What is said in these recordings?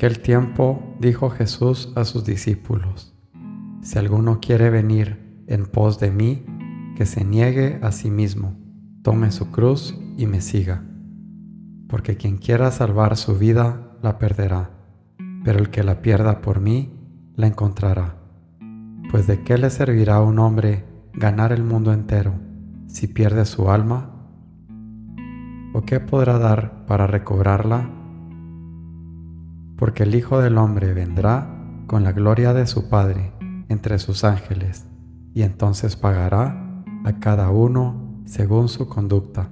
aquel tiempo dijo Jesús a sus discípulos, Si alguno quiere venir en pos de mí, que se niegue a sí mismo, tome su cruz y me siga. Porque quien quiera salvar su vida, la perderá, pero el que la pierda por mí, la encontrará. Pues de qué le servirá a un hombre ganar el mundo entero si pierde su alma? ¿O qué podrá dar para recobrarla? Porque el Hijo del Hombre vendrá con la gloria de su Padre entre sus ángeles, y entonces pagará a cada uno según su conducta.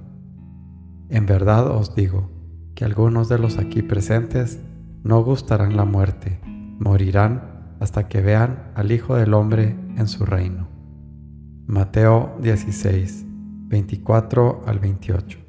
En verdad os digo que algunos de los aquí presentes no gustarán la muerte, morirán hasta que vean al Hijo del Hombre en su reino. Mateo 16, 24 al 28.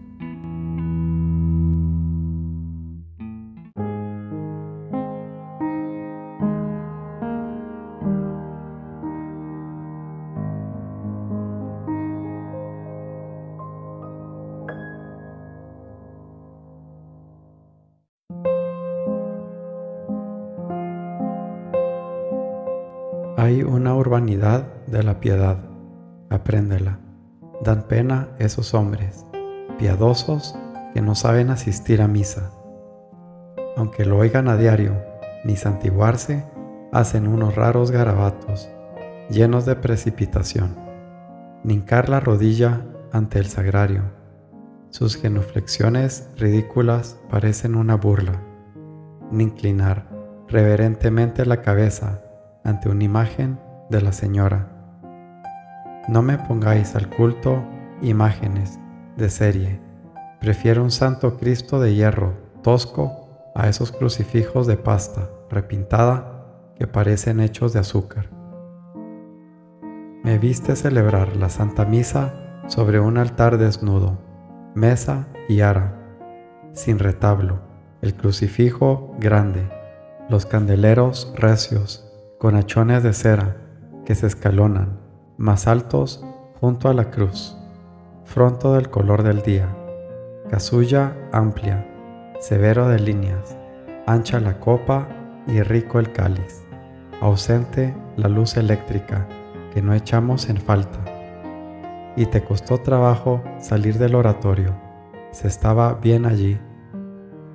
Hay una urbanidad de la piedad, apréndela. Dan pena esos hombres, piadosos que no saben asistir a misa. Aunque lo oigan a diario, ni santiguarse, hacen unos raros garabatos, llenos de precipitación. Nincar la rodilla ante el sagrario. Sus genuflexiones ridículas parecen una burla. Ni inclinar reverentemente la cabeza ante una imagen de la Señora. No me pongáis al culto imágenes de serie. Prefiero un santo Cristo de hierro tosco a esos crucifijos de pasta repintada que parecen hechos de azúcar. Me viste celebrar la Santa Misa sobre un altar desnudo, mesa y ara, sin retablo, el crucifijo grande, los candeleros recios con hachones de cera que se escalonan, más altos junto a la cruz, fronto del color del día, casulla amplia, severo de líneas, ancha la copa y rico el cáliz, ausente la luz eléctrica que no echamos en falta. Y te costó trabajo salir del oratorio, se estaba bien allí.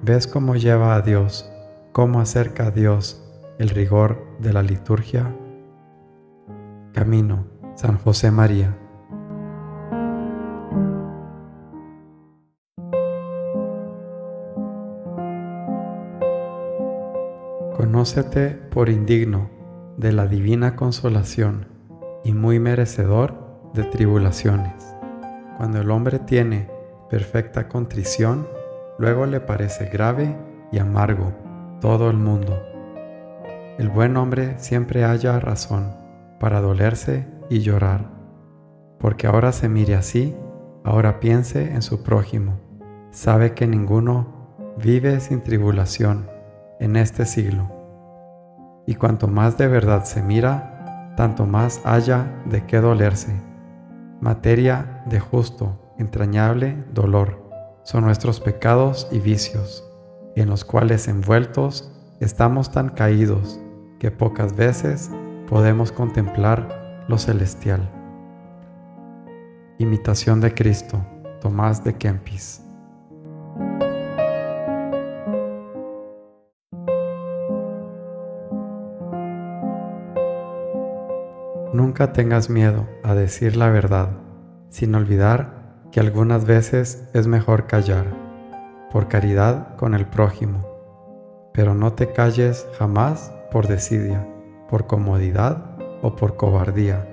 ¿Ves cómo lleva a Dios, cómo acerca a Dios el rigor de la liturgia. Camino, San José María. Conócete por indigno de la divina consolación y muy merecedor de tribulaciones. Cuando el hombre tiene perfecta contrición, luego le parece grave y amargo todo el mundo el buen hombre siempre haya razón para dolerse y llorar, porque ahora se mire así, ahora piense en su prójimo, sabe que ninguno vive sin tribulación en este siglo. Y cuanto más de verdad se mira, tanto más haya de qué dolerse. Materia de justo, entrañable dolor son nuestros pecados y vicios, en los cuales envueltos estamos tan caídos que pocas veces podemos contemplar lo celestial. Imitación de Cristo, Tomás de Kempis. Nunca tengas miedo a decir la verdad, sin olvidar que algunas veces es mejor callar, por caridad con el prójimo, pero no te calles jamás por desidia, por comodidad o por cobardía.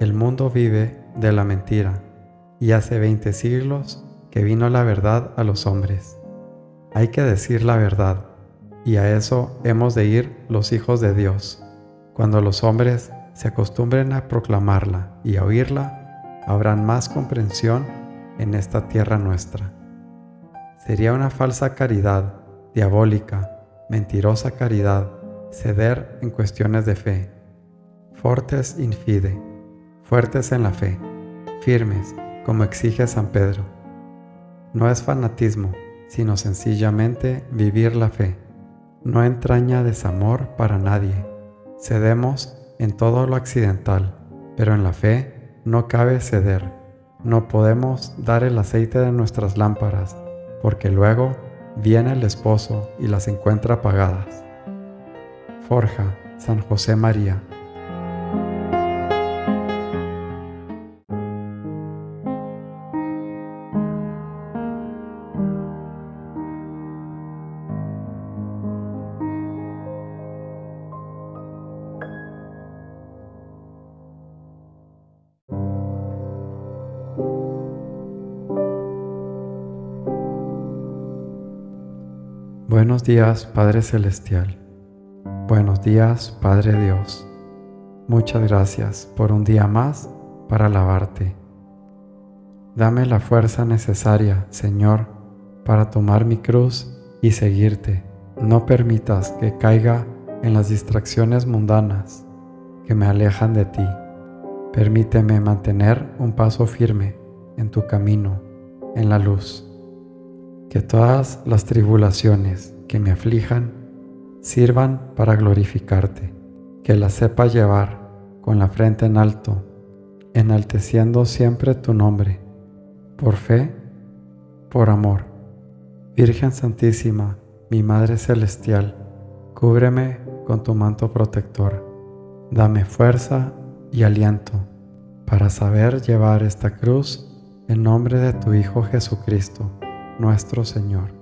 El mundo vive de la mentira y hace veinte siglos que vino la verdad a los hombres. Hay que decir la verdad, y a eso hemos de ir los hijos de Dios. Cuando los hombres se acostumbren a proclamarla y a oírla, habrán más comprensión en esta tierra nuestra. Sería una falsa caridad, diabólica, mentirosa caridad, ceder en cuestiones de fe. Fortes in fide, fuertes en la fe, firmes, como exige San Pedro. No es fanatismo, sino sencillamente vivir la fe. No entraña desamor para nadie. Cedemos en todo lo accidental, pero en la fe no cabe ceder. No podemos dar el aceite de nuestras lámparas, porque luego viene el esposo y las encuentra apagadas. Forja, San José María. Buenos días, Padre Celestial. Buenos días, Padre Dios. Muchas gracias por un día más para alabarte. Dame la fuerza necesaria, Señor, para tomar mi cruz y seguirte. No permitas que caiga en las distracciones mundanas que me alejan de ti. Permíteme mantener un paso firme en tu camino, en la luz que todas las tribulaciones que me aflijan sirvan para glorificarte, que las sepa llevar con la frente en alto, enalteciendo siempre tu nombre, por fe, por amor. Virgen Santísima, mi Madre Celestial, cúbreme con tu manto protector, dame fuerza y aliento para saber llevar esta cruz en nombre de tu Hijo Jesucristo nuestro Señor.